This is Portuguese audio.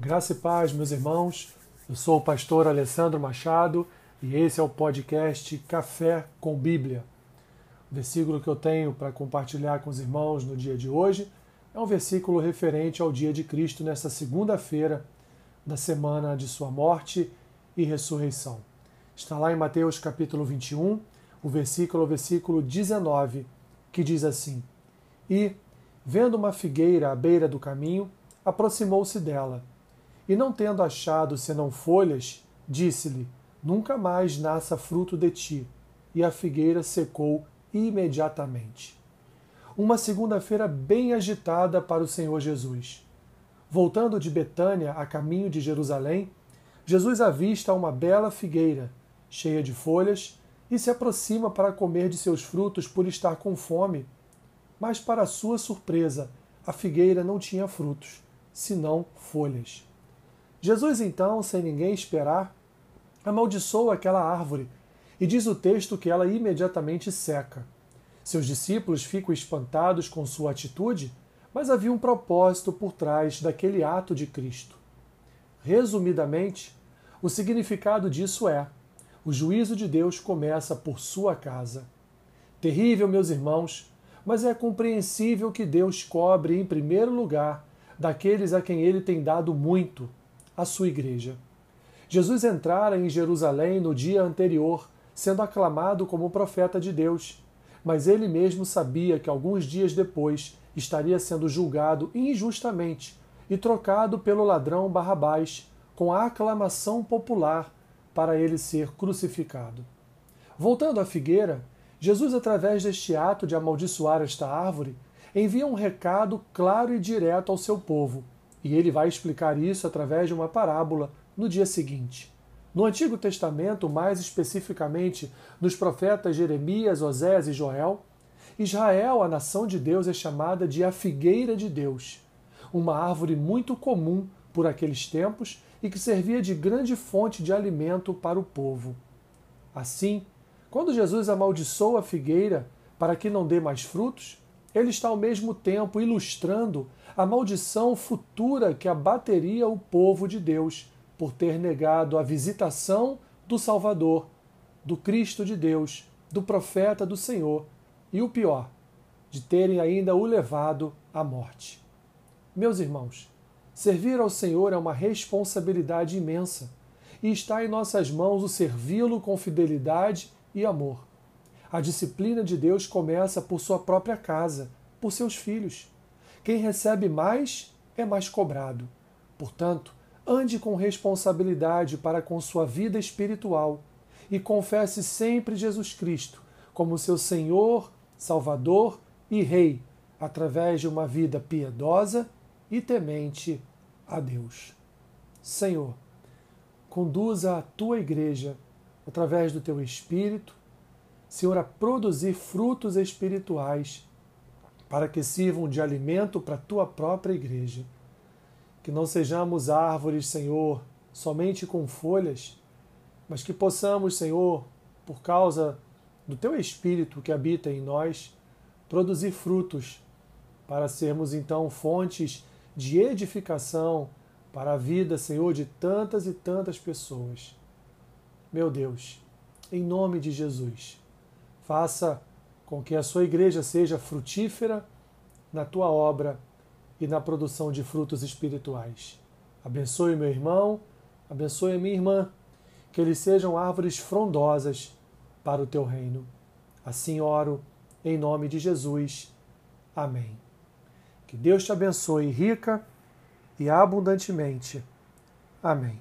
Graça e paz, meus irmãos. Eu sou o pastor Alessandro Machado e esse é o podcast Café com Bíblia. O versículo que eu tenho para compartilhar com os irmãos no dia de hoje é um versículo referente ao dia de Cristo nesta segunda-feira da semana de sua morte e ressurreição. Está lá em Mateus capítulo 21, o versículo, o versículo 19, que diz assim: E, vendo uma figueira à beira do caminho, aproximou-se dela. E não tendo achado senão folhas, disse-lhe: Nunca mais nasça fruto de ti. E a figueira secou imediatamente. Uma segunda-feira bem agitada para o Senhor Jesus. Voltando de Betânia a caminho de Jerusalém, Jesus avista uma bela figueira, cheia de folhas, e se aproxima para comer de seus frutos por estar com fome. Mas, para sua surpresa, a figueira não tinha frutos, senão folhas. Jesus, então, sem ninguém esperar, amaldiçoa aquela árvore e diz o texto que ela imediatamente seca. Seus discípulos ficam espantados com sua atitude mas havia um propósito por trás daquele ato de Cristo. Resumidamente, o significado disso é: o juízo de Deus começa por sua casa. Terrível, meus irmãos, mas é compreensível que Deus cobre em primeiro lugar daqueles a quem ele tem dado muito, a sua igreja. Jesus entrara em Jerusalém no dia anterior, sendo aclamado como profeta de Deus, mas ele mesmo sabia que alguns dias depois estaria sendo julgado injustamente e trocado pelo ladrão Barrabás com a aclamação popular para ele ser crucificado. Voltando à figueira, Jesus, através deste ato de amaldiçoar esta árvore, envia um recado claro e direto ao seu povo, e ele vai explicar isso através de uma parábola no dia seguinte. No Antigo Testamento, mais especificamente nos profetas Jeremias, Osés e Joel, Israel, a nação de Deus, é chamada de a figueira de Deus, uma árvore muito comum por aqueles tempos e que servia de grande fonte de alimento para o povo. Assim, quando Jesus amaldiçoa a figueira para que não dê mais frutos, ele está ao mesmo tempo ilustrando a maldição futura que abateria o povo de Deus por ter negado a visitação do Salvador, do Cristo de Deus, do profeta do Senhor, e o pior, de terem ainda o levado à morte. Meus irmãos, servir ao Senhor é uma responsabilidade imensa e está em nossas mãos o servi-lo com fidelidade e amor. A disciplina de Deus começa por sua própria casa, por seus filhos. Quem recebe mais é mais cobrado. Portanto, ande com responsabilidade para com sua vida espiritual e confesse sempre Jesus Cristo como seu Senhor Salvador e Rei, através de uma vida piedosa e temente a Deus. Senhor, conduza a tua igreja através do teu Espírito, Senhor, a produzir frutos espirituais para que sirvam de alimento para a tua própria igreja. Que não sejamos árvores, Senhor, somente com folhas, mas que possamos, Senhor, por causa do teu Espírito que habita em nós, produzir frutos, para sermos então fontes de edificação para a vida, Senhor, de tantas e tantas pessoas. Meu Deus, em nome de Jesus, faça com que a sua igreja seja frutífera na tua obra e na produção de frutos espirituais. Abençoe meu irmão, abençoe minha irmã, que eles sejam árvores frondosas para o teu reino. Assim oro, em nome de Jesus. Amém. Que Deus te abençoe rica e abundantemente. Amém.